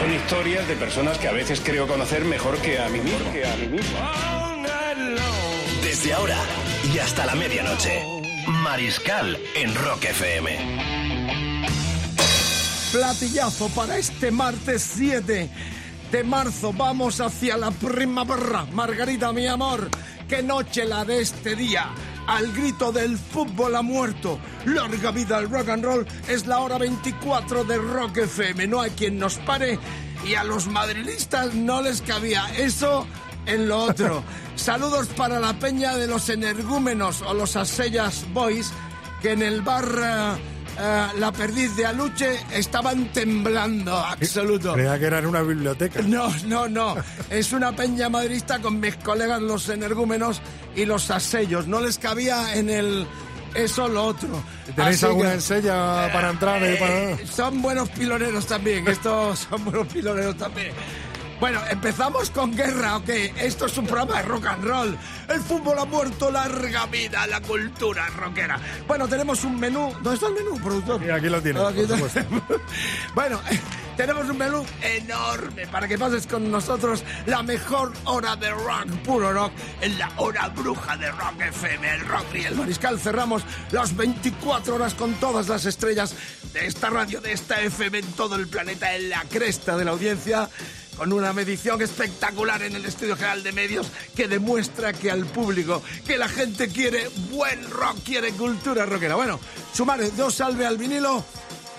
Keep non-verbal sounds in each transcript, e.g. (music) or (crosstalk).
Son historias de personas que a veces creo conocer mejor que a mí mismo. Que a mí mismo. Desde ahora y hasta la medianoche. Mariscal en Rock FM. Platillazo para este martes 7 de marzo. Vamos hacia la primavera. Margarita, mi amor, qué noche la de este día. Al grito del fútbol ha muerto. Larga vida al rock and roll. Es la hora 24 de Rock FM. No hay quien nos pare. Y a los madrilistas no les cabía eso en lo otro. (laughs) Saludos para la peña de los energúmenos o los asellas boys que en el bar eh, eh, La Perdiz de Aluche estaban temblando. Absoluto. Creía que era en una biblioteca. No, no, no. Es una peña madrista con mis colegas los energúmenos y los asellos. No les cabía en el eso lo otro. ¿Tenéis Así alguna que- ensella para entrar? y para- eh, son buenos piloneros también, (laughs) estos son buenos piloneros también. Bueno, empezamos con guerra, ¿ok? Esto es un programa de rock and roll. El fútbol ha muerto, larga vida, la cultura rockera. Bueno, tenemos un menú. ¿Dónde está el menú, productor? Aquí lo tienes, Aquí por está. (laughs) bueno, (laughs) tenemos un menú enorme para que pases con nosotros la mejor hora de rock, puro rock, en la hora bruja de Rock FM, el rock y el mariscal. Cerramos las 24 horas con todas las estrellas de esta radio, de esta FM en todo el planeta, en la cresta de la audiencia con una medición espectacular en el Estudio General de Medios que demuestra que al público, que la gente quiere buen rock, quiere cultura rockera. Bueno, sumar dos salve al vinilo.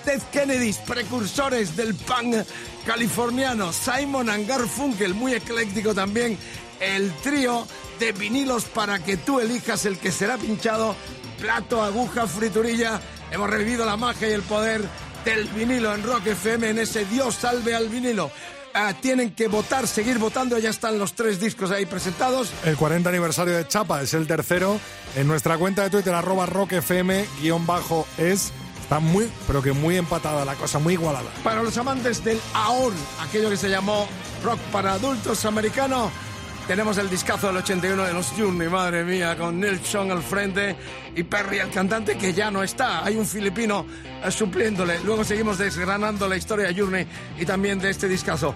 Ted Kennedys, precursores del punk californiano, Simon and Garfunkel, muy ecléctico también, el trío de vinilos para que tú elijas el que será pinchado, plato, aguja, friturilla. Hemos revivido la magia y el poder del vinilo en Rock FM en ese Dios salve al vinilo. Ah, tienen que votar, seguir votando, ya están los tres discos ahí presentados. El 40 aniversario de Chapa es el tercero. En nuestra cuenta de Twitter, arroba rockfm, guion bajo es. Está muy, pero que muy empatada la cosa, muy igualada. Para los amantes del AOR, aquello que se llamó rock para adultos americano, tenemos el discazo del 81 de los Journey, madre mía, con Neil Young al frente y Perry el cantante que ya no está. Hay un filipino eh, supliéndole. Luego seguimos desgranando la historia de Journey y también de este discazo.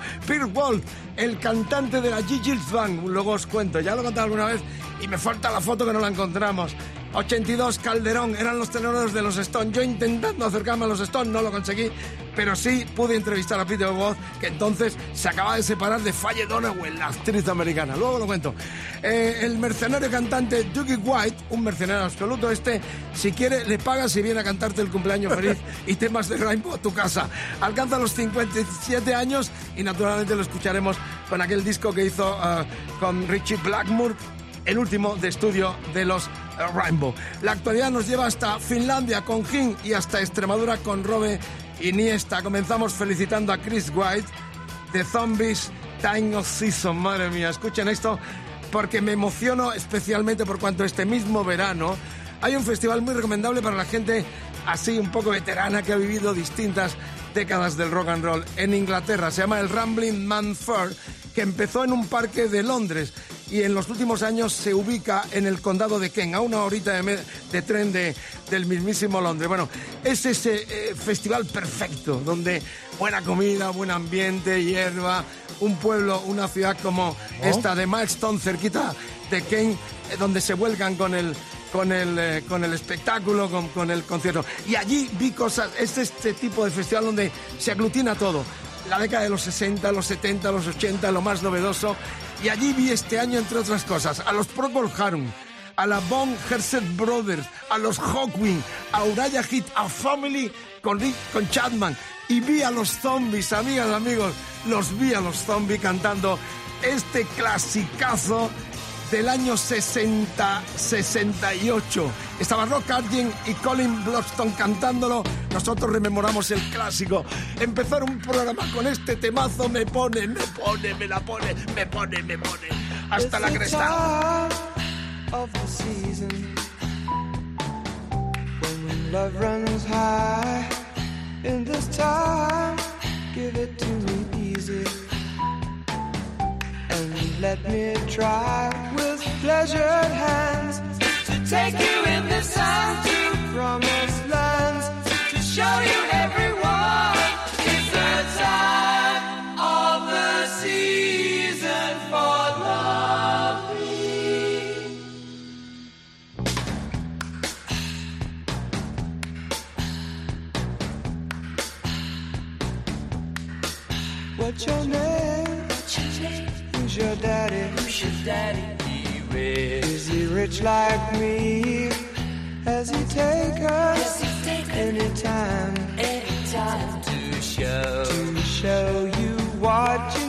Wolf, el cantante de la G. Gilles Band, luego os cuento, ya lo he contado alguna vez y me falta la foto que no la encontramos. 82 Calderón, eran los tenores de los Stones. Yo intentando acercarme a los Stones no lo conseguí, pero sí pude entrevistar a Peter Wolf, que entonces se acaba de separar de Faye Donaway, la actriz americana. Luego lo cuento. Eh, el mercenario cantante Dougie White, un mercenario absoluto, este, si quiere, le paga si viene a cantarte el cumpleaños feliz (laughs) y temas de Rainbow a tu casa. Alcanza los 57 años y naturalmente lo escucharemos con aquel disco que hizo eh, con Richie Blackmore el último de estudio de los eh, Rainbow. La actualidad nos lleva hasta Finlandia con Jim y hasta Extremadura con Robe Iniesta. Comenzamos felicitando a Chris White de Zombies Time of Season. Madre mía, escuchen esto porque me emociono especialmente por cuanto este mismo verano hay un festival muy recomendable para la gente así un poco veterana que ha vivido distintas décadas del rock and roll en Inglaterra. Se llama el Rambling Man Fair, que empezó en un parque de Londres y en los últimos años se ubica en el condado de Kent, a una horita de, tren de- del mismísimo Londres. Bueno, es ese eh, festival perfecto, donde buena comida, buen ambiente, hierba, un pueblo, una ciudad como esta de Milestone, cerquita de Kent, eh, donde se vuelcan con el con el, eh, con el espectáculo, con, con el concierto. Y allí vi cosas, es este tipo de festival donde se aglutina todo. La década de los 60, los 70, los 80, lo más novedoso. Y allí vi este año, entre otras cosas, a los Procol Harum, a la Von Brothers, a los Hawkwind, a Uriah Heep, a Family con, Rick- con Chapman. Y vi a los zombies, amigas, amigos, los vi a los zombies cantando este clasicazo del año 60-68. Estaba Rock Argent y Colin Blockstone cantándolo. Nosotros rememoramos el clásico. Empezar un programa con este temazo me pone, me pone, me la pone, me pone, me pone. Hasta la cresta. of the season when love runs high. In this time, give it to me easy and let me try with pleasured hands to take you in the sun to promised lands to show you everyone. It's the time of the season for love. (sighs) What's your name? Who's your daddy? Who's your daddy? Is he rich like me? Has he taken any time? to show to show you what you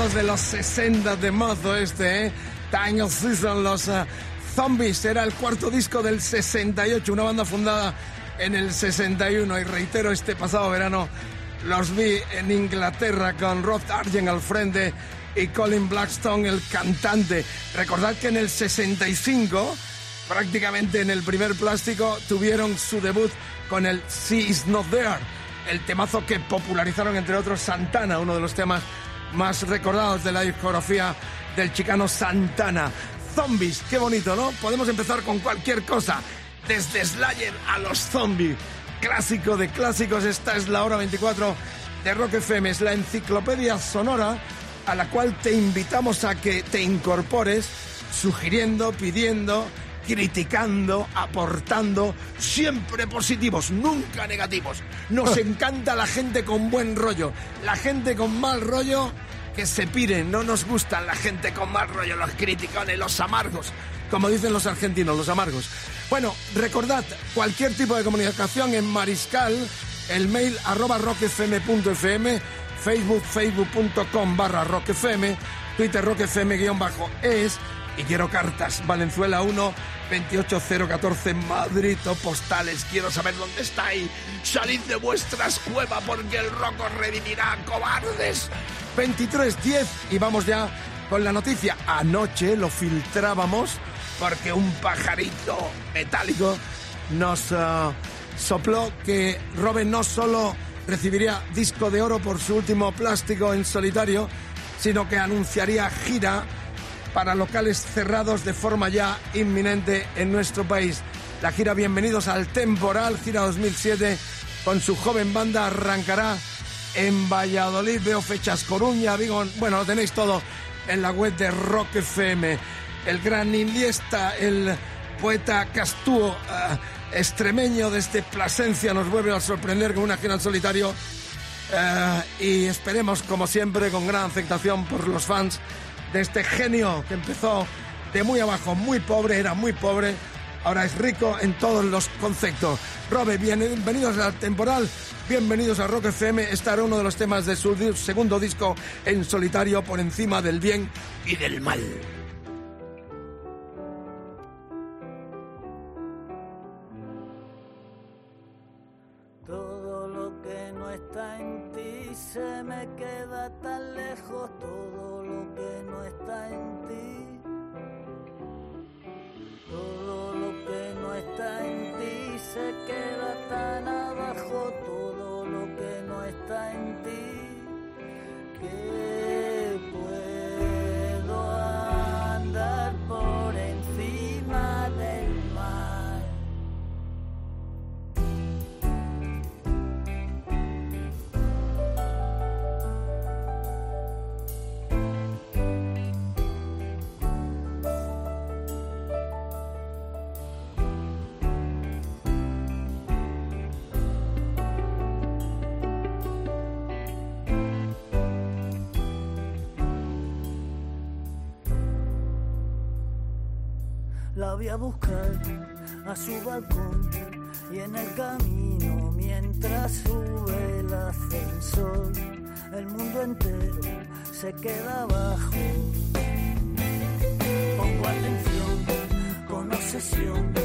Recuerdos de los 60 de mozo este, ¿eh? Time of Season, los eh, Zombies. Era el cuarto disco del 68, una banda fundada en el 61. Y reitero, este pasado verano los vi en Inglaterra con Rod Argent al frente y Colin Blackstone, el cantante. Recordad que en el 65, prácticamente en el primer plástico, tuvieron su debut con el She Is Not There, el temazo que popularizaron entre otros Santana, uno de los temas más recordados de la discografía del chicano Santana. Zombies, qué bonito, ¿no? Podemos empezar con cualquier cosa, desde Slayer a los zombies. Clásico de clásicos, esta es la hora 24 de Rock FM, es la enciclopedia sonora a la cual te invitamos a que te incorpores, sugiriendo, pidiendo, criticando, aportando, siempre positivos, nunca negativos. Nos (laughs) encanta la gente con buen rollo, la gente con mal rollo que se pire, no nos gustan la gente con mal rollo, los criticones, los amargos, como dicen los argentinos, los amargos. Bueno, recordad, cualquier tipo de comunicación en Mariscal, el mail arroba rockfm.fm, facebook facebook.com barra rockfm, twitter rockfm guion bajo es, Y quiero cartas. Valenzuela 1, 28014 Madrid postales. Quiero saber dónde estáis. Salid de vuestras cuevas porque el rock os redimirá, cobardes. 2310 y vamos ya con la noticia. Anoche lo filtrábamos porque un pajarito metálico nos ah, sopló que Robin no solo recibiría disco de oro por su último plástico en solitario, sino que anunciaría gira para locales cerrados de forma ya inminente en nuestro país. La gira Bienvenidos al Temporal, gira 2007, con su joven banda arrancará en Valladolid. Veo fechas Coruña, Vigo. Bueno, lo tenéis todo en la web de Rock FM. El gran Iliesta, el poeta Castúo, eh, extremeño desde Plasencia, nos vuelve a sorprender con una gira en solitario. Eh, y esperemos, como siempre, con gran aceptación por los fans de este genio que empezó de muy abajo, muy pobre, era muy pobre, ahora es rico en todos los conceptos. Robe, bienvenidos al temporal, bienvenidos a Rock FM. Este era uno de los temas de su segundo disco en solitario, por encima del bien y del mal. Todo lo que no está en ti se me queda tan lejos, está en ti. Todo lo que no está en ti se queda tan abajo, todo lo que no está en ti. Voy a buscar a su balcón y en el camino mientras sube el ascensor el mundo entero se queda abajo. Pongo atención con obsesión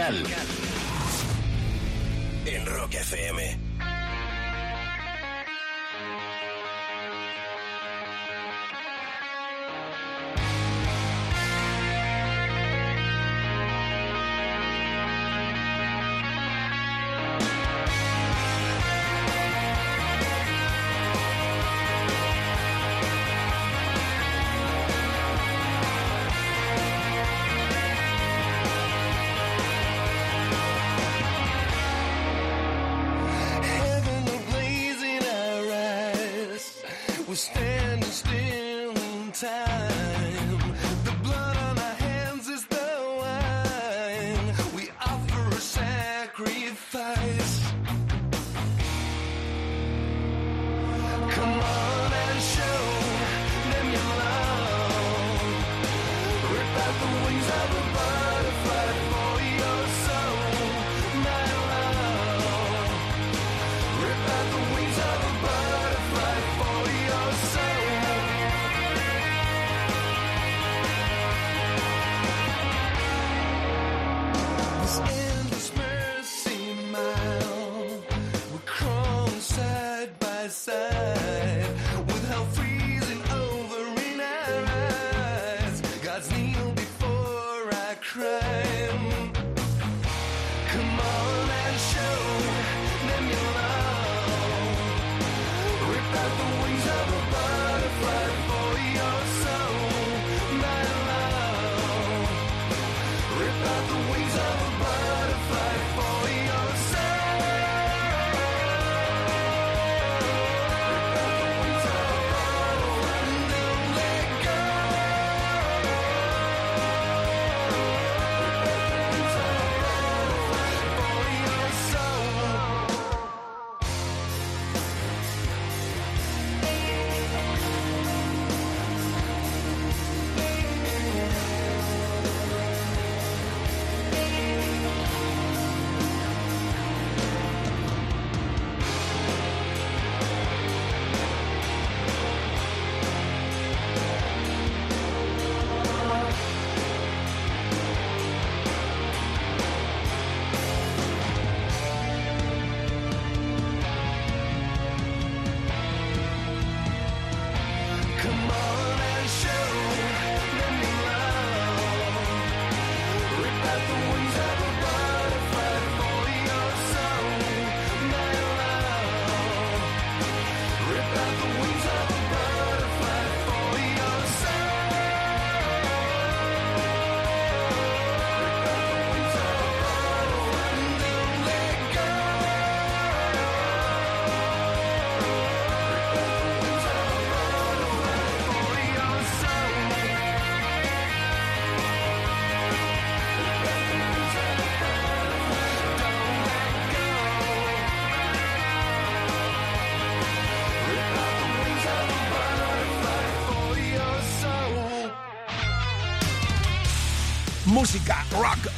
Mariscal.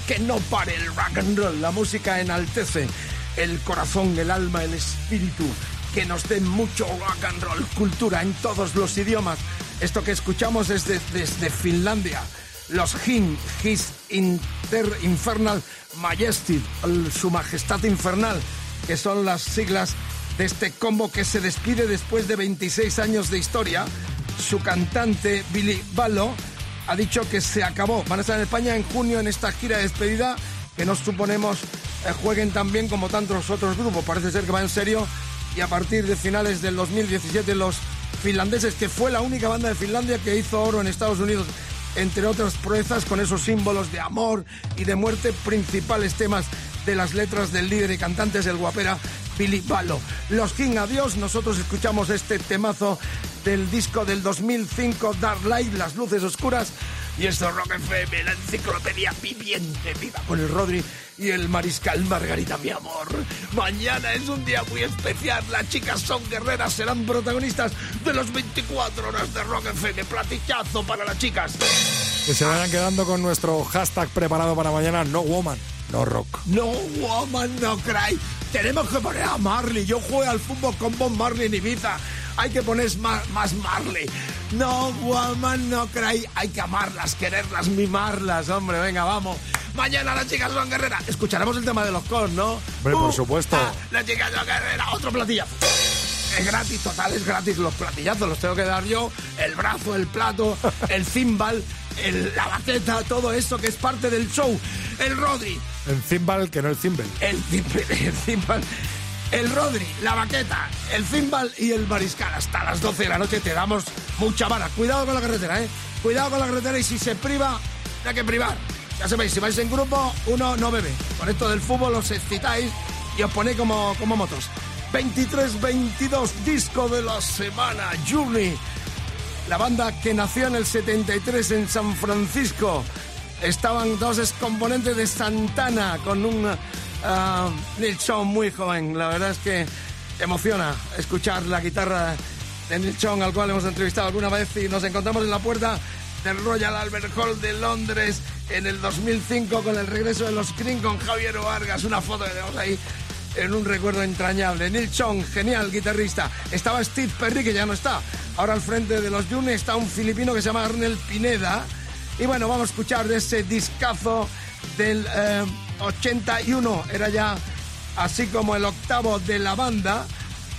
Que no pare el rock and roll. La música enaltece el corazón, el alma, el espíritu. Que nos den mucho rock and roll, cultura en todos los idiomas. Esto que escuchamos es de- desde Finlandia. Los Hin, His Inter Infernal Majesty, Su Majestad Infernal, que son las siglas de este combo que se despide después de 26 años de historia. Su cantante Billy Ballo ha dicho que se acabó. Van a estar en España en junio en esta gira de despedida que nos suponemos eh, jueguen tan bien como tantos otros grupos. Parece ser que va en serio y a partir de finales del 2017 los finlandeses, que fue la única banda de Finlandia que hizo oro en Estados Unidos, entre otras proezas con esos símbolos de amor y de muerte, principales temas de las letras del líder y cantantes del guapera Billy Ballo. Los King Adiós, nosotros escuchamos este temazo del disco del 2005 Dark Light, Las Luces Oscuras, y esto es Rock FM, la enciclopedia viviente, viva con el Rodri y el Mariscal Margarita, mi amor. Mañana es un día muy especial, las chicas son guerreras, serán protagonistas de los 24 horas de Rock FM, platichazo para las chicas. Que se vayan quedando con nuestro hashtag preparado para mañana, no woman, no rock. No woman, no cry. Tenemos que poner a Marley. Yo juego al fútbol con Bob Marley en Ibiza. Hay que poner más, más Marley. No, woman, no cry. Hay que amarlas, quererlas, mimarlas, hombre. Venga, vamos. Mañana las chicas son guerreras. Escucharemos el tema de los cons, ¿no? Hombre, por supuesto. ah, las chicas son guerreras. Otro platillazo. Es gratis, total, es gratis. Los platillazos los tengo que dar yo. El brazo, el plato, el (laughs) cimbal, el- la baqueta, todo eso que es parte del show. El Rodri, En Zimbal, que no el Zimbel. el, cim- (laughs) el cimbal, el Rodri, la baqueta, el cimbal y el mariscal. Hasta las 12 de la noche te damos mucha vara. Cuidado con la carretera, ¿eh? Cuidado con la carretera y si se priva, hay que privar. Ya sabéis, si vais en grupo, uno no bebe. Con esto del fútbol os excitáis y os ponéis como, como motos. 23-22, disco de la semana, Journey. La banda que nació en el 73 en San Francisco. Estaban dos excomponentes de Santana con un ah, Neil muy joven. La verdad es que emociona escuchar la guitarra de Neil al cual hemos entrevistado alguna vez y nos encontramos en la puerta del Royal Albert Hall de Londres en el 2005 con el regreso de los Green con Javier Vargas. Una foto que tenemos ahí en un recuerdo entrañable. Neil Chong, genial guitarrista. Estaba Steve Perry, que ya no está. Ahora al frente de los Juni está un filipino que se llama Arnel Pineda. Y bueno, vamos a escuchar de ese discazo del eh, 81. Era ya así como el octavo de la banda.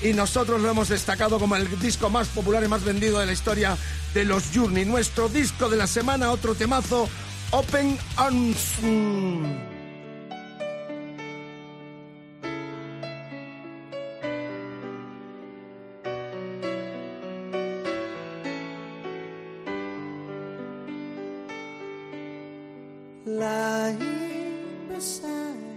Y nosotros lo hemos destacado como el disco más popular y más vendido de la historia de los Journey. Nuestro disco de la semana, otro temazo, Open Arms. Lying beside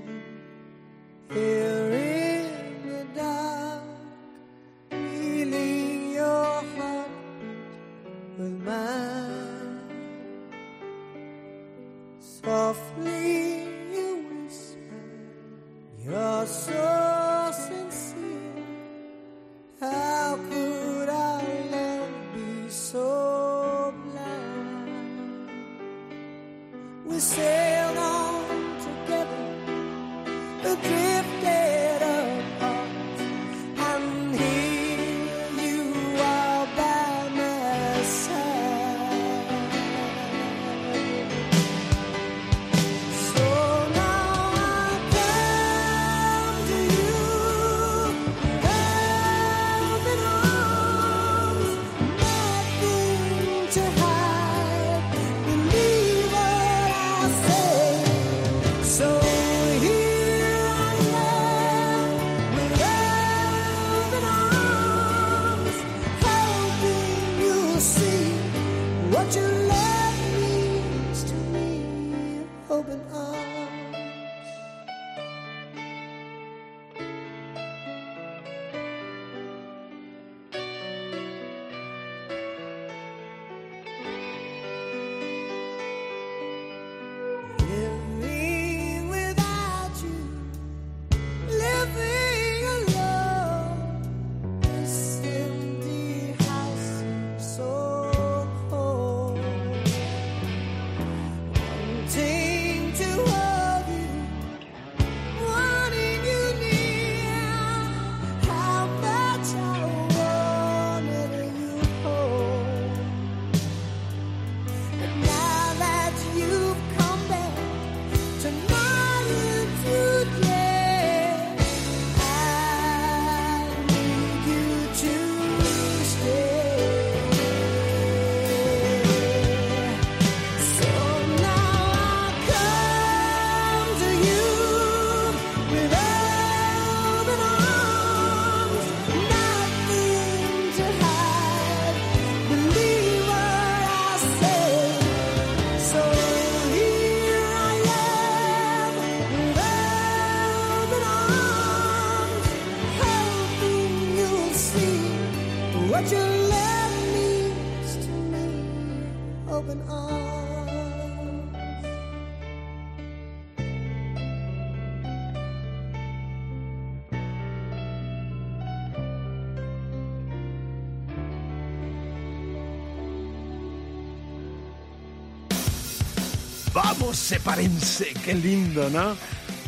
sepárense, qué lindo, ¿no?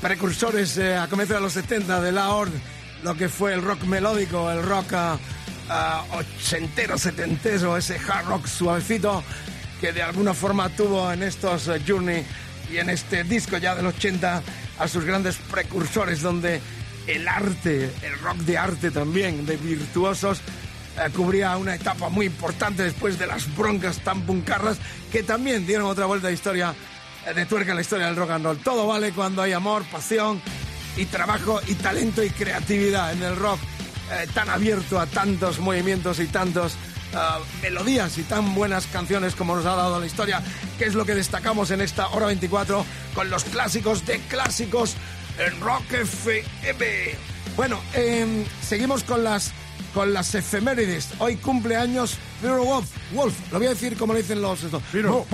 Precursores eh, a comienzos de los 70 de la ORD, lo que fue el rock melódico, el rock ah, ochentero, setentero, ese hard rock suavecito que de alguna forma tuvo en estos eh, Journey y en este disco ya del 80 a sus grandes precursores donde el arte, el rock de arte también, de virtuosos, eh, cubría una etapa muy importante después de las broncas tan puncarras que también dieron otra vuelta de historia de tuerca en la historia del rock and roll. Todo vale cuando hay amor, pasión y trabajo y talento y creatividad en el rock eh, tan abierto a tantos movimientos y tantos ah, melodías y tan buenas canciones como nos ha dado la historia, que es lo que destacamos en esta hora 24 con los clásicos de clásicos en Rock FM. Bueno, em, seguimos con las con las efemérides. Hoy cumpleaños Wolf. Wolf, lo voy a decir como le dicen los... estos. No,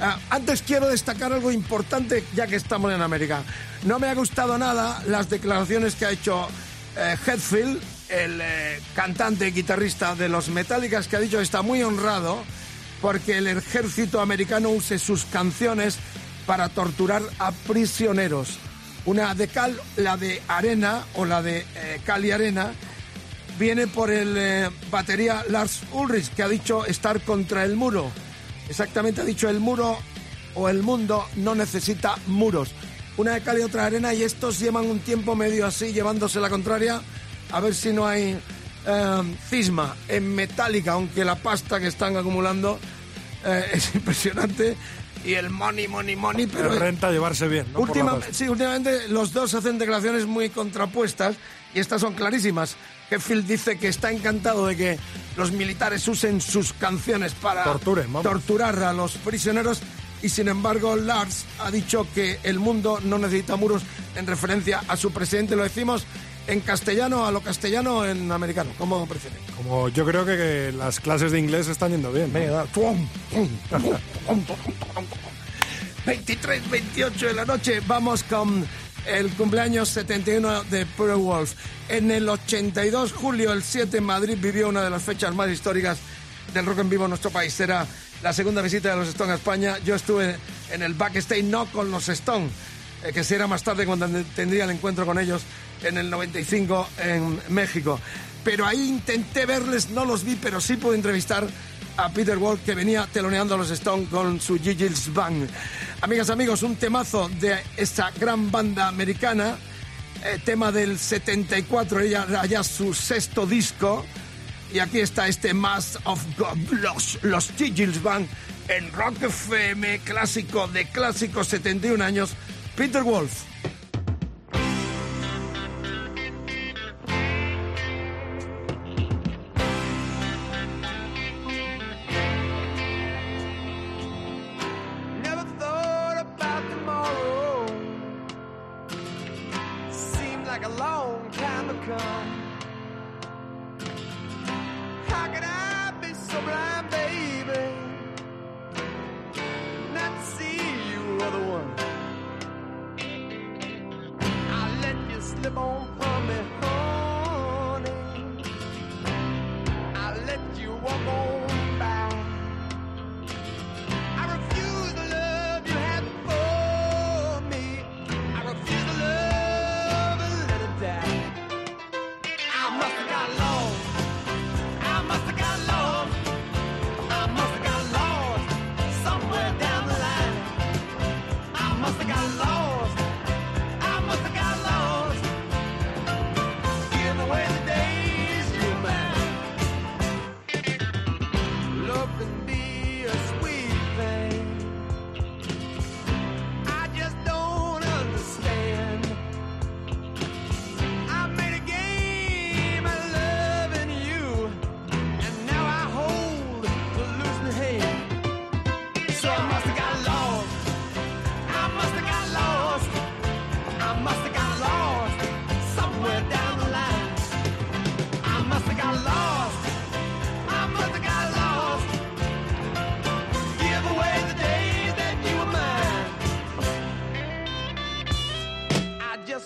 Ah, antes quiero destacar algo importante ya que estamos en América. No me ha gustado nada las declaraciones que ha hecho eh, Hetfield, el eh, cantante y guitarrista de los Metallicas, que ha dicho que está muy honrado porque el ejército americano use sus canciones para torturar a prisioneros. Una de cal, la de arena o la de eh, cal y arena, viene por el eh, batería Lars Ulrich, que ha dicho estar contra el muro. Exactamente ha dicho el muro o el mundo no necesita muros. Una de cal y otra de arena y estos llevan un tiempo medio así, llevándose la contraria, a ver si no hay eh, cisma en metálica, aunque la pasta que están acumulando eh, (laughs) es impresionante. Y el money, money, money, pero... Pero renta llevarse bien, ¿no? Última- sí, últimamente los dos hacen declaraciones muy contrapuestas y estas son clarísimas. Hetfield dice que está encantado de que los militares usen sus canciones para Torturen, torturar a los prisioneros y sin embargo Lars ha dicho que el mundo no necesita muros en referencia a su presidente. Lo decimos en castellano, a lo castellano en americano, como prefieren. Como yo creo que, que las clases de inglés están yendo bien. ¿no? Venga, da. Tuom, tum, tum, tum, tum. 23, 28 de la noche, vamos con el cumpleaños 71 de Pure Wolf. En el 82, julio, el 7, en Madrid vivió una de las fechas más históricas del rock en vivo en nuestro país. Era la segunda visita de los Stones a España. Yo estuve en el backstage, no con los Stones, eh, que será más tarde cuando tendría el encuentro con ellos en el 95 en México. Pero ahí intenté verles, no los vi, pero sí pude entrevistar a Peter Wolf que venía teloneando a los Stones con su Gigi's Bang. Amigas, amigos, un temazo de esta gran banda americana, eh, tema del 74, ella ya su sexto disco. Y aquí está este Mass of God, los, los Gigi's Bang en Rock FM, clásico de clásicos, 71 años, Peter Wolf.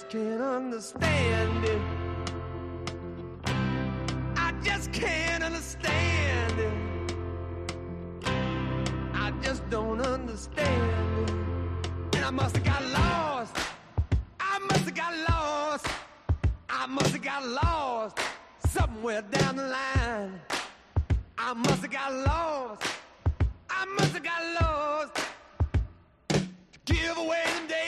Can't understand it. I just can't understand it. I just don't understand it. And I must have got lost. I must have got lost. I must have got lost somewhere. down the line. I must have got lost. I must have got lost. To Give away the days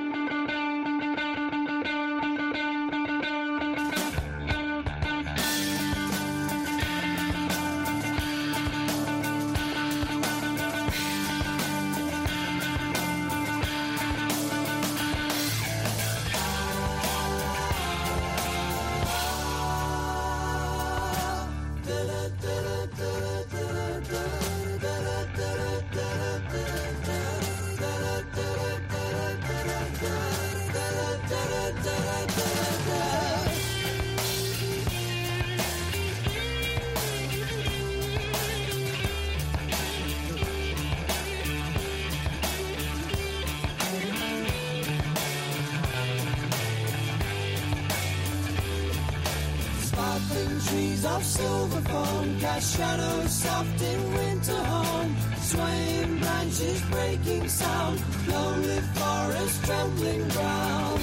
Of silver foam cast shadows soft in winter home. Swaying branches breaking sound, lonely forest trembling ground.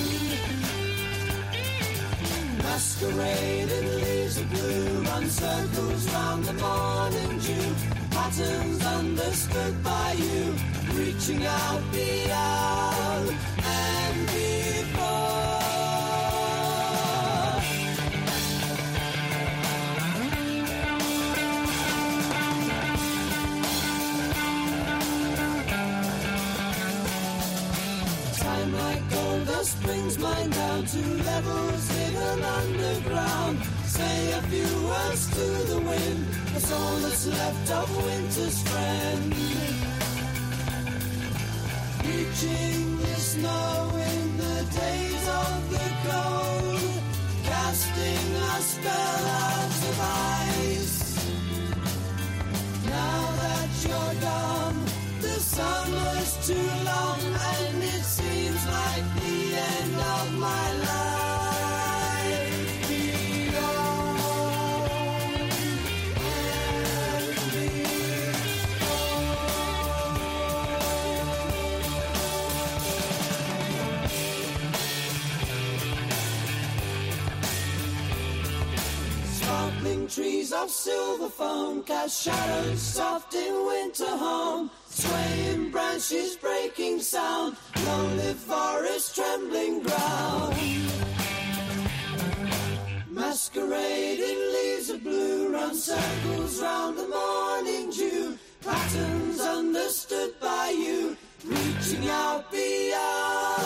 Masquerading leaves of blue run circles round the morning dew. Patterns understood by you, reaching out beyond to levels hidden underground. Say a few words to the wind, that's all that's left of winter's friend. Reaching the snow in the days of the cold, casting a spell out of ice. Now that you're gone, the summer's too long and it seems like trees of silver foam cast shadows soft in winter home. Swaying branches breaking sound, lonely forest trembling ground. Masquerading leaves of blue run circles round the morning dew. Patterns understood by you, reaching out beyond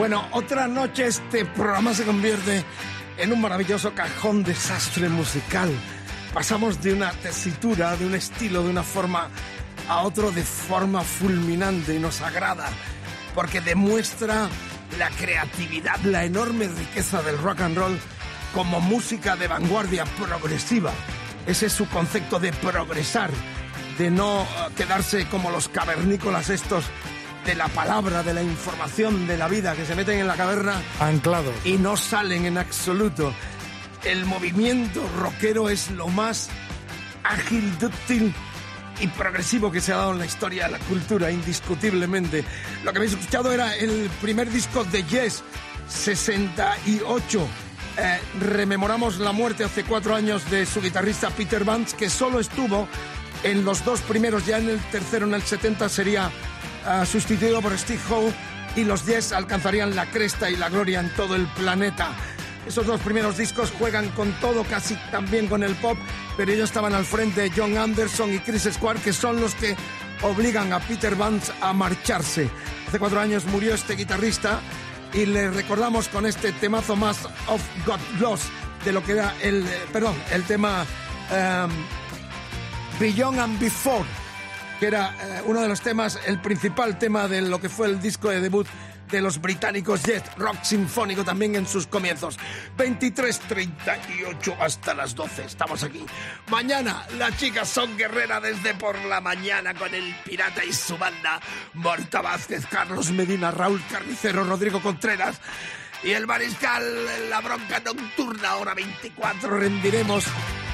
Bueno, otra noche este programa se convierte en un maravilloso cajón desastre musical. Pasamos de una tesitura, de un estilo, de una forma a otro de forma fulminante y nos agrada porque demuestra la creatividad, la enorme riqueza del rock and roll como música de vanguardia progresiva. Ese es su concepto de progresar, de no eh, quedarse como los cavernícolas estos de la palabra, de la información, de la vida, que se meten en la caverna Anclados. y no salen en absoluto. El movimiento rockero es lo más ágil, dúctil y progresivo que se ha dado en la historia de la cultura, indiscutiblemente. Lo que habéis escuchado era el primer disco de Yes, 68. Eh, rememoramos la muerte hace cuatro años de su guitarrista Peter Vance, que solo estuvo en los dos primeros, ya en el tercero, en el 70, sería sustituido por Steve Howe y los Yes alcanzarían la cresta y la gloria en todo el planeta. Esos dos primeros discos juegan con todo, casi también con el pop, pero ellos estaban al frente John Anderson y Chris Squire, que son los que obligan a Peter Vance a marcharse. Hace cuatro años murió este guitarrista y le recordamos con este temazo más of God Lost de lo que era el, eh, perdón, el tema em, Beyond and Before, que era eh, uno de los temas, el principal tema de lo que fue el disco de debut de los británicos Jet Rock Sinfónico también en sus comienzos. 23.38 hasta las 12. Estamos aquí. Mañana las chicas son guerreras desde por la mañana con el Pirata y su banda. Morta Vázquez, Carlos Medina, Raúl Carnicero, Rodrigo Contreras. Y el mariscal, la bronca nocturna, hora 24, rendiremos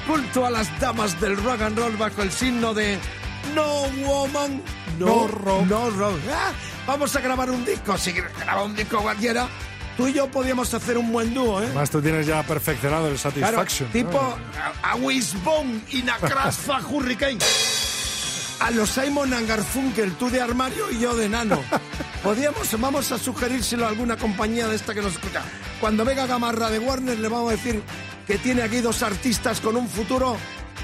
culto a las damas del rock and roll bajo el signo de No Woman, No, Rock. No Rock. Ah, Vamos a grabar un disco. Si graba un disco cualquiera, tú y yo podíamos hacer un buen dúo, ¿eh? Además, tú tienes ya perfeccionado el Claro, Satisfaction. ¿no? tipo a, a Wishbone y Nakrasfa (laughs) Hurricane. A los Simon and Garfunkel, tú de armario y yo de nano. (laughs) Podríamos, vamos a sugerírselo a alguna compañía de esta que nos escucha. Cuando venga Gamarra de Warner le vamos a decir que tiene aquí dos artistas con un futuro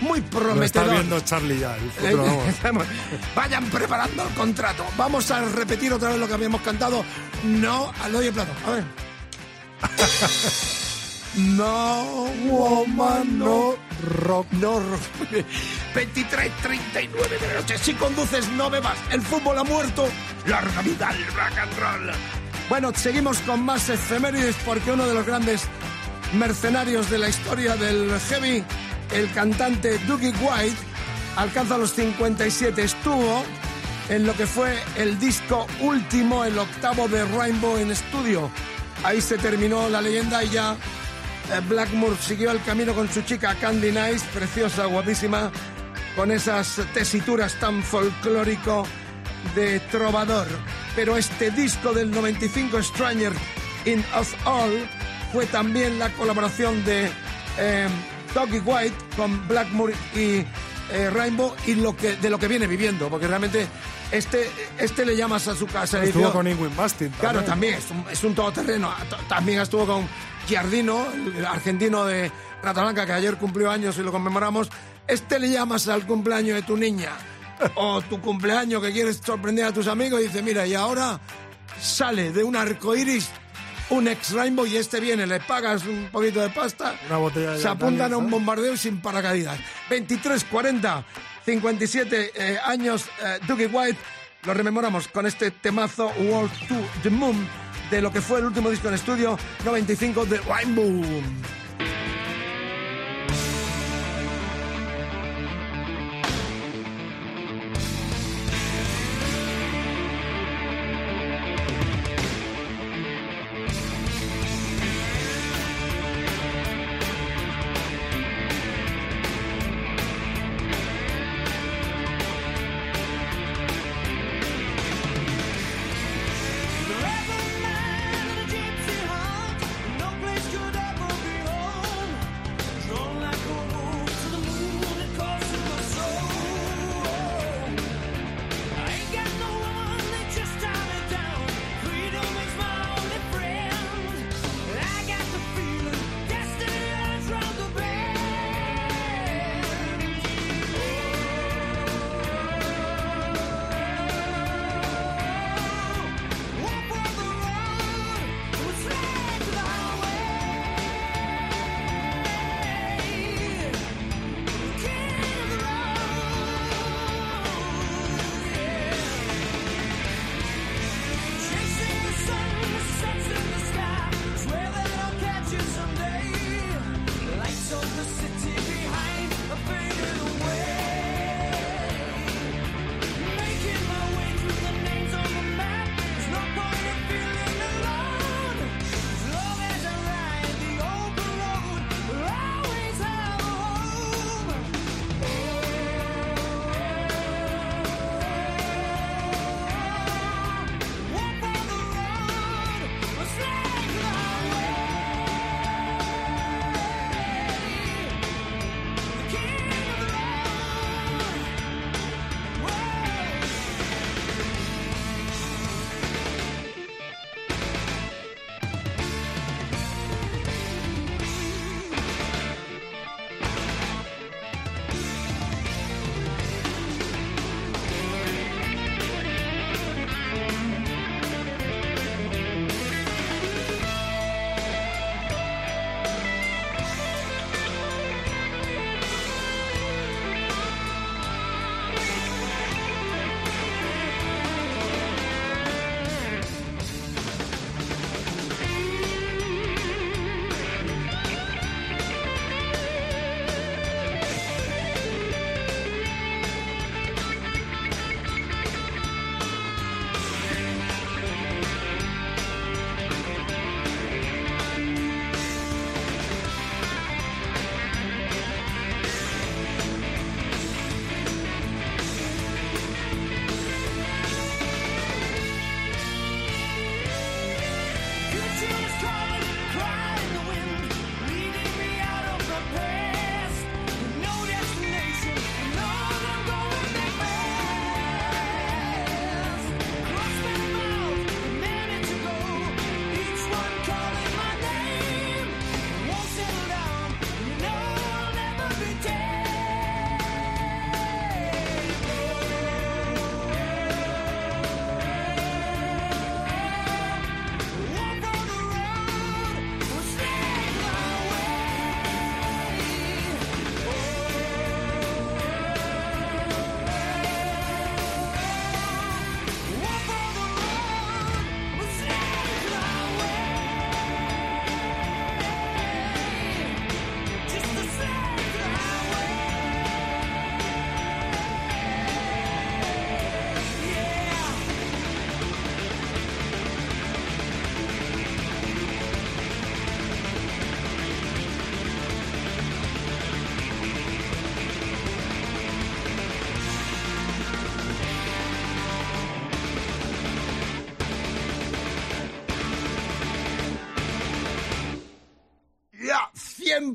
muy Lo está prometedor. viendo Charlie ya. el futuro, (laughs) vamos. Vayan preparando el contrato. Vamos a repetir otra vez lo que habíamos cantado. No al oye plato. A ver. (laughs) No, woman, no rock, no rock. (laughs) 23, 39 de la noche. Si conduces, no bebas. El fútbol ha muerto. Larga vida al rock and roll. Bueno, seguimos con más efemérides porque uno de los grandes mercenarios de la historia del heavy, el cantante Dougie White, alcanza los 57. Estuvo en lo que fue el disco último, el octavo de Rainbow en estudio. Ahí se terminó la leyenda y ya eh, Blackmore siguió el camino con su chica Candy Nice, preciosa, guapísima, con esas tesituras tan folclórico de trovador. Pero este disco del 95, Stranger in Us All, fue también la colaboración de eh, Doggy White con Blackmore y eh, Rainbow y lo que, de lo que viene viviendo, porque realmente este, este le llamas a su casa. Estuvo con Ingrid Bastin. Claro, también es un, es un todoterreno. T- También estuvo con Giardino, el argentino de Rata Blanca, que ayer cumplió años y lo conmemoramos. Este le llamas al cumpleaños de tu niña (laughs) o tu cumpleaños que quieres sorprender a tus amigos y dice, mira, y ahora sale de un arco iris un ex Rainbow y este viene, le pagas un poquito de pasta, Una botella de se apuntan a un bombardeo sin paracaídas. 23, 40, 57 eh, años, eh, Dougie White, lo rememoramos con este temazo World to the Moon de lo que fue el último disco en estudio 95 de Rainbow.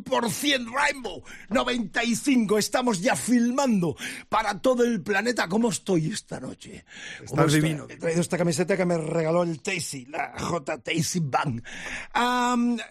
100% Rainbow 95. Estamos ya filmando para todo el planeta. ¿Cómo estoy esta noche? ¿Cómo Estás divino. He traído esta camiseta que me regaló el Tasty, la J. Tasty Bang.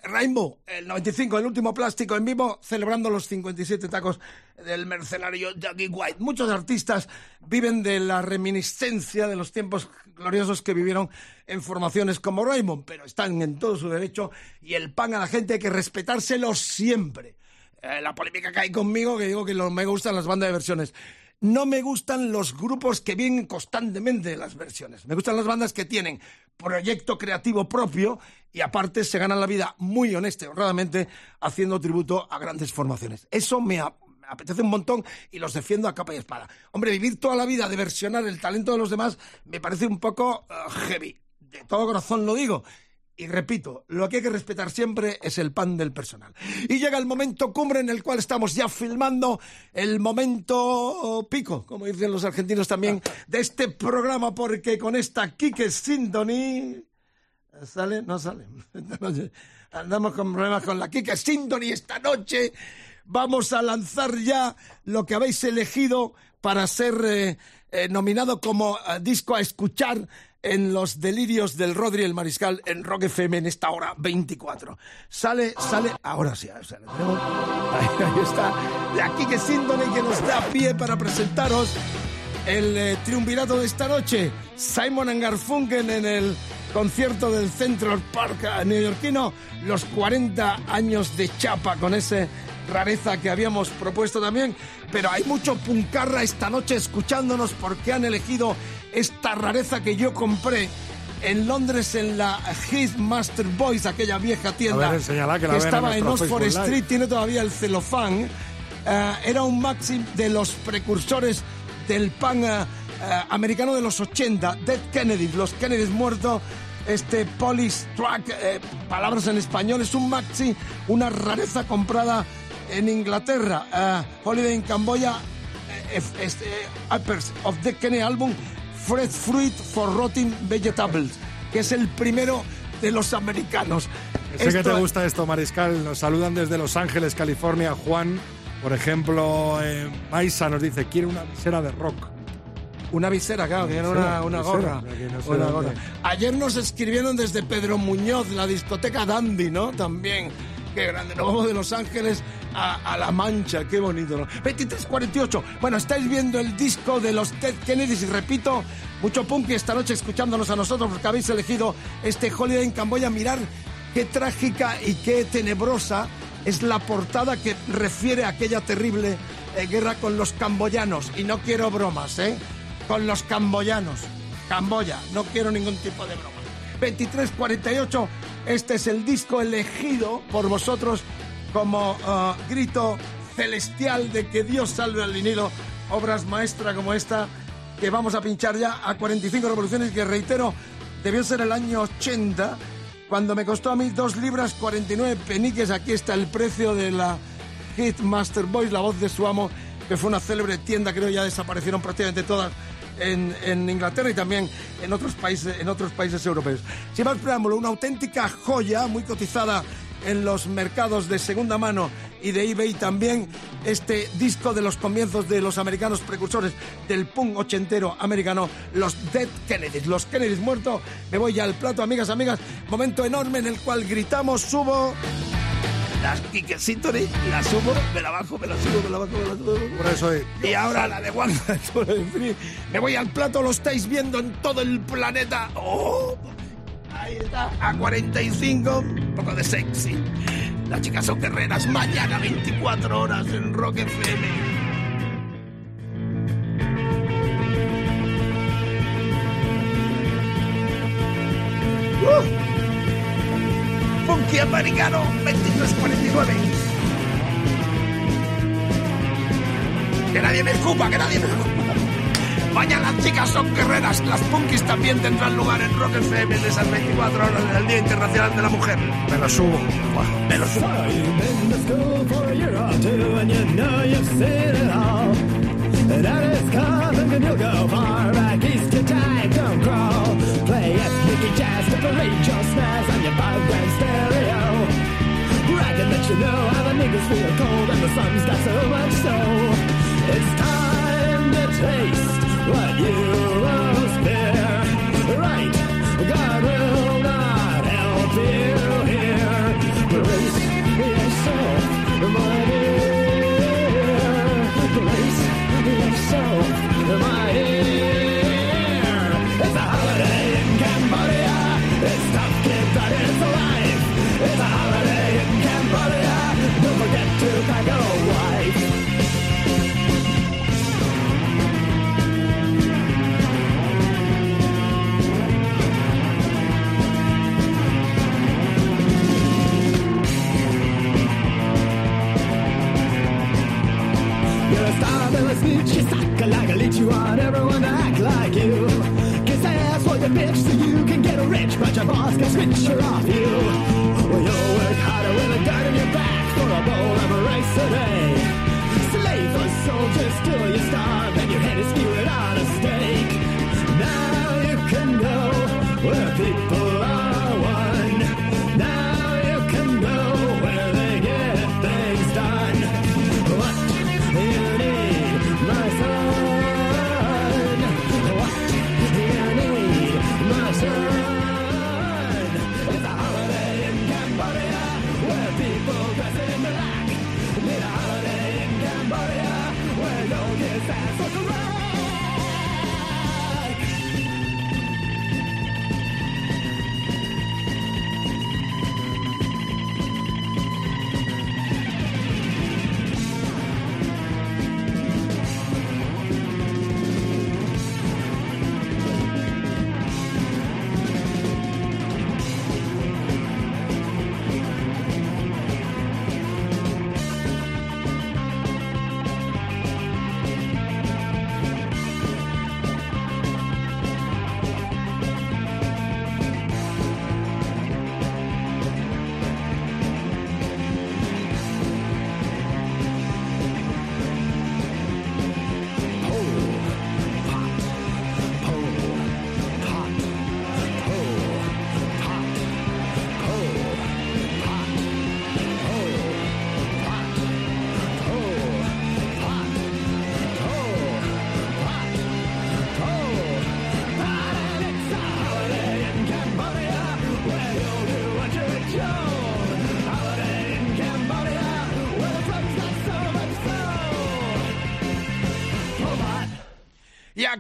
Rainbow, el 95, el último plástico en vivo, celebrando los 57 tacos del mercenario Jackie White. Muchos artistas viven de la reminiscencia de los tiempos gloriosos que vivieron en formaciones como Raymond, pero están en todo su derecho y el pan a la gente hay que respetárselo siempre. Eh, la polémica que hay conmigo, que digo que me gustan las bandas de versiones. No me gustan los grupos que vienen constantemente de las versiones. Me gustan las bandas que tienen proyecto creativo propio y aparte se ganan la vida muy honesta y honradamente haciendo tributo a grandes formaciones. Eso me apetece un montón y los defiendo a capa y espada. Hombre, vivir toda la vida de versionar el talento de los demás me parece un poco eh, heavy. De todo corazón lo digo. Y repito, lo que hay que respetar siempre es el pan del personal. Y llega el momento cumbre en el cual estamos ya filmando el momento pico, como dicen los argentinos también, de este programa, porque con esta Kike Symphony... ¿Sale? No sale. Esta noche Andamos con problemas con la Kike Symphony esta noche. Vamos a lanzar ya lo que habéis elegido para ser eh, eh, nominado como eh, disco a escuchar en los delirios del Rodri el Mariscal en Rock FM en esta hora 24. Sale, sale, ahora sí, sale. Tenemos- (laughs) Ahí, está. La Kike Symphony que nos da pie para presentaros el triunvirato de esta noche. Simon and Garfunkel en el concierto del Central Park neoyorquino. Los 40 años de chapa con ese rareza que habíamos propuesto también. Pero hay mucho puncarra esta noche escuchándonos porque han elegido esta rareza que yo compré en Londres en la His Master Boys, aquella vieja tienda ver, que estaba en Oxford Live. Street, tiene todavía el celofán. Eh, era un maxim de los precursores del pan eh, eh, americano de los 80, Dead Kennedys, los Kennedys muertos. Este Police Track, eh, palabras en español, es un maxi, una rareza comprada en Inglaterra. Eh, Holiday in Camboya, es- es, eh, Uppers of the Kennedy Album, Fresh Fruit for Rotting Vegetables, que es el primero de los americanos. Sé que te Esto- gusta esto, Mariscal. Nos saludan desde Los Ángeles, California. Juan, por ejemplo, eh, Maisa nos dice, quiere una visera de rock. Una visera, claro, que era una, una gorra. no Una gorra. Ayer nos escribieron desde Pedro Muñoz, la discoteca Dandy, ¿no? También. Qué grande. Nos vamos de Los Ángeles a, La Mancha. Qué bonito, ¿no? 2348. Bueno, estáis viendo el disco de los Ted Kennedys y repito, mucho punk esta noche escuchándonos a nosotros porque habéis elegido este Holiday en Camboya. Mirar qué trágica y qué tenebrosa es la portada que refiere a aquella terrible eh, guerra con los camboyanos. Y no quiero bromas, ¿eh? Con los camboyanos. Camboya, no quiero ningún tipo de broma. 2348, este es el disco elegido por vosotros como ah, grito celestial de que Dios salve al vinilo. Obras maestras como esta que vamos a pinchar ya a 45 revoluciones que reitero, debió ser el año 80 cuando me costó a mí dos libras 49 peniques. Aquí está el precio de la Hit Master Boys, la voz de su amo, que fue una célebre tienda, creo ya desaparecieron prácticamente todas en, en Inglaterra y también en otros países, en otros países europeos. Sin más preámbulo, una auténtica joya muy cotizada en los mercados de segunda mano y de eBay también este disco de los comienzos de los americanos precursores del punk ochentero americano, los Dead Kennedys, los Kennedys muertos. Me voy ya al plato, amigas, amigas. Momento enorme en el cual gritamos, subo. Las Symphony, la subo, me la bajo, me la subo, me la bajo, me la subo. Por eso es. Y ahora la de (laughs) Free. Me voy al plato, lo estáis viendo en todo el planeta. ¡Oh! Ahí está, a 45, un poco de sexy. Las chicas son guerreras, mañana 24 horas en Rock FM. ¡Uh! Funky americano, 2349. Que nadie me escupa, que nadie me escupa. Mañana las chicas son guerreras, las punkis también tendrán lugar en Rock FM de esas 24 horas del Día Internacional de la Mujer. Me lo subo. Me lo subo. that is coming Play ethnic jazz parade your snares on your and stereo. Bragging that you know how the fingers feel cold and the sun's got so much so. It's time to taste what you will spare. Right, God will not help you here. Brace yourself, my dear. Brace yourself, my dear. You want everyone to act like you. Kiss ass for your bitch so you can get rich, but your boss can switch her off you. Well, you'll work harder with a dart in your back for a bowl of a rice a day. Slave or soldier,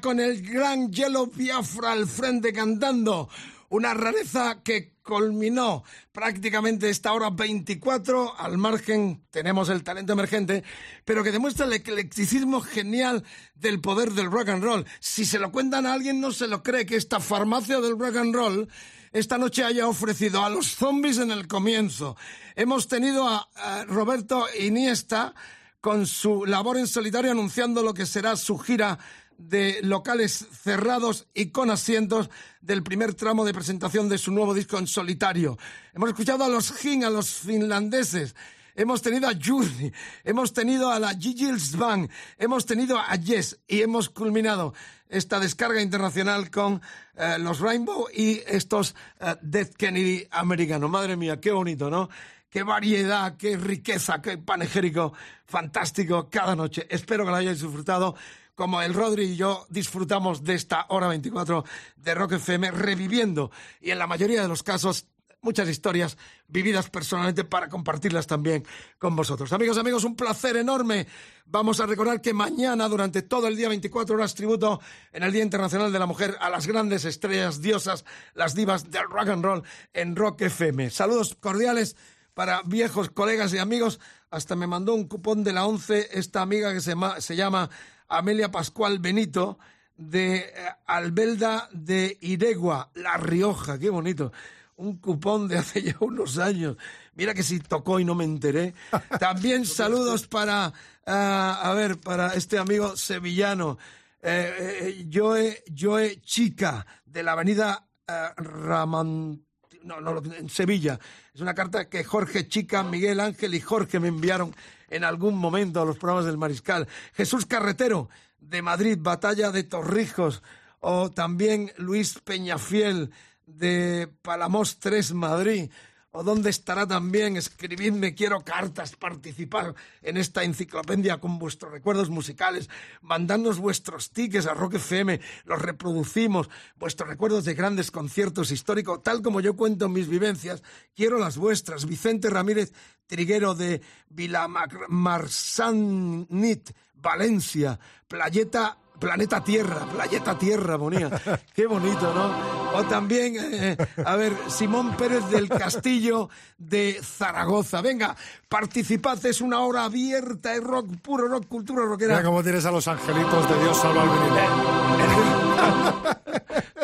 Con el gran Yellow Biafra al frente cantando. Una rareza que culminó prácticamente esta hora 24. Al margen tenemos el talento emergente, pero que demuestra el eclecticismo genial del poder del rock and roll. Si se lo cuentan a alguien, no se lo cree que esta farmacia del rock and roll esta noche haya ofrecido a los zombies en el comienzo. Hemos tenido a, a Roberto Iniesta con su labor en solitario anunciando lo que será su gira de locales cerrados y con asientos del primer tramo de presentación de su nuevo disco en solitario. Hemos escuchado a los Jin, a los finlandeses. Hemos tenido a Judy, hemos tenido a la Gigils Band, hemos tenido a Yes y hemos culminado esta descarga internacional con eh, los Rainbow y estos eh, Death Kennedy americanos. Madre mía, qué bonito, ¿no? Qué variedad, qué riqueza, qué panegérico fantástico cada noche. Espero que lo hayáis disfrutado como el Rodri y yo disfrutamos de esta hora 24 de Rock FM, reviviendo y en la mayoría de los casos muchas historias vividas personalmente para compartirlas también con vosotros. Amigos, amigos, un placer enorme. Vamos a recordar que mañana, durante todo el día 24 horas, tributo en el Día Internacional de la Mujer a las grandes estrellas, diosas, las divas del rock and roll en Rock FM. Saludos cordiales para viejos colegas y amigos. Hasta me mandó un cupón de la ONCE esta amiga que se, se llama Amelia Pascual Benito de eh, Albelda de Iregua, La Rioja, qué bonito. Un cupón de hace (laughs) ya unos años. Mira que si tocó y no me enteré. (laughs) También saludos para, uh, a ver, para este amigo sevillano, eh, eh, Joe, Joe Chica, de la avenida uh, Ramón no, no, en Sevilla. Es una carta que Jorge Chica, Miguel Ángel y Jorge me enviaron en algún momento a los programas del Mariscal. Jesús Carretero, de Madrid, Batalla de Torrijos. O también Luis Peñafiel, de Palamos 3, Madrid. ¿O dónde estará también? Escribidme, quiero cartas, participar en esta enciclopedia con vuestros recuerdos musicales, mandadnos vuestros tickets a Rock FM, los reproducimos, vuestros recuerdos de grandes conciertos históricos, tal como yo cuento mis vivencias, quiero las vuestras. Vicente Ramírez Triguero de Vilamarsanit, Valencia, Playeta Planeta Tierra, Playeta Tierra, bonía. (laughs) Qué bonito, ¿no? O también, eh, a ver, Simón Pérez del Castillo de Zaragoza. Venga, participad, es una hora abierta, es rock, puro rock, cultura rockera. Mira cómo tienes a los angelitos de Dios salva al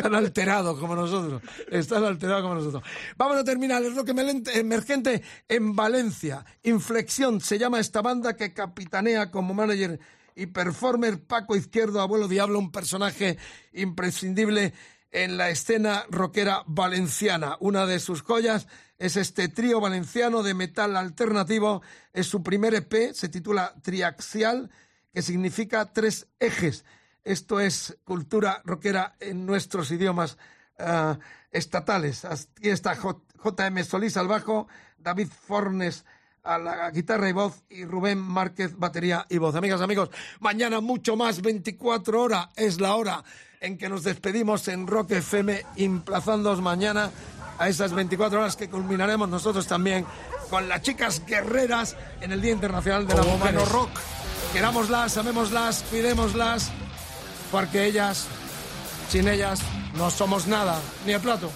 Están alterados como nosotros. Están alterados como nosotros. Vamos a terminar el rock emergente en Valencia. Inflexión se llama esta banda que capitanea como manager y performer Paco Izquierdo, abuelo diablo, un personaje imprescindible en la escena rockera valenciana. Una de sus joyas es este trío valenciano de metal alternativo. Es su primer EP, se titula Triaxial, que significa tres ejes. Esto es cultura rockera en nuestros idiomas uh, estatales. Aquí está J.M. Solís al bajo, David Fornes a la guitarra y voz y Rubén Márquez batería y voz. Amigas, amigos, mañana mucho más, 24 horas es la hora en que nos despedimos en Rock FM, emplazándoos mañana a esas 24 horas que culminaremos nosotros también con las chicas guerreras en el Día Internacional de la Mujer Rock. Querámoslas, amémoslas, cuidémoslas, porque ellas, sin ellas, no somos nada, ni el plato.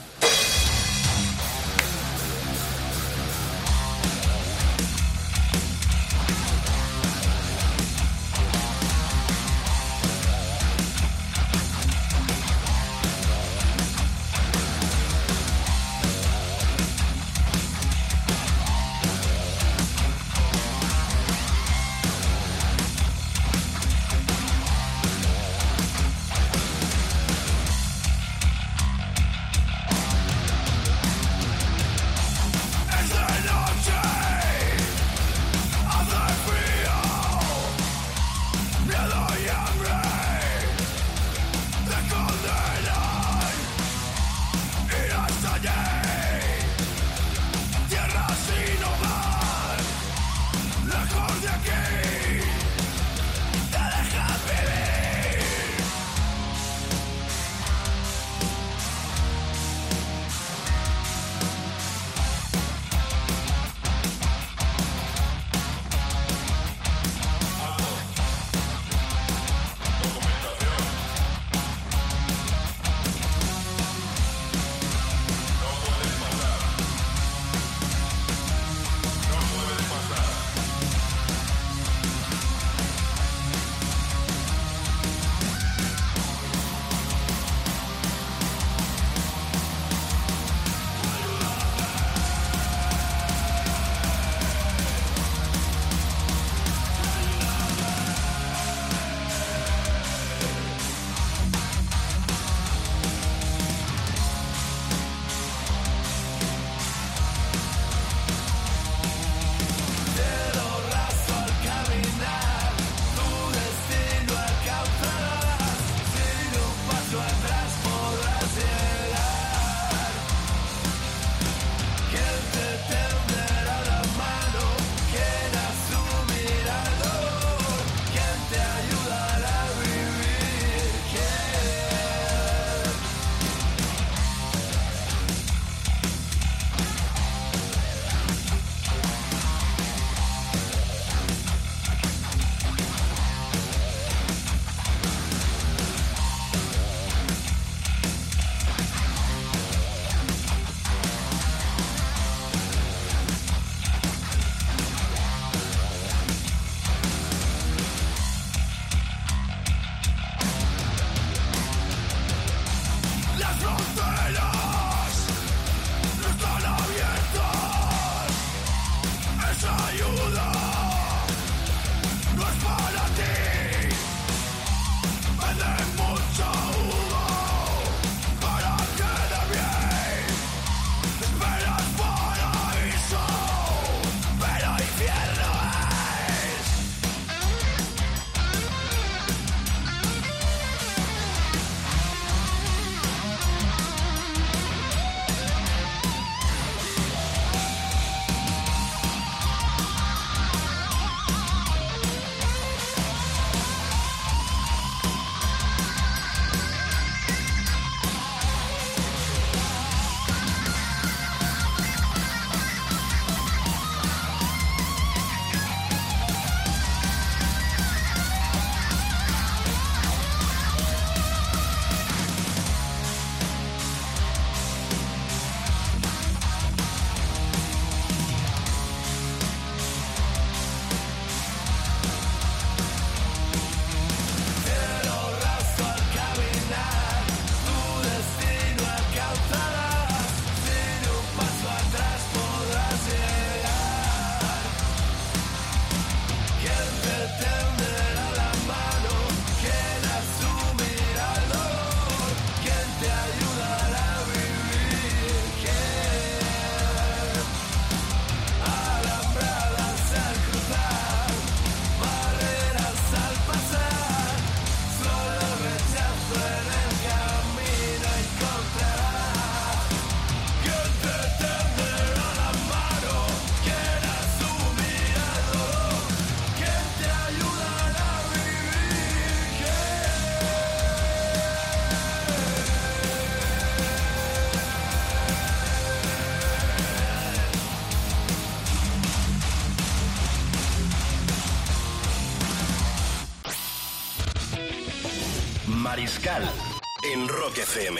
FM.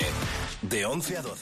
De 11 a 12.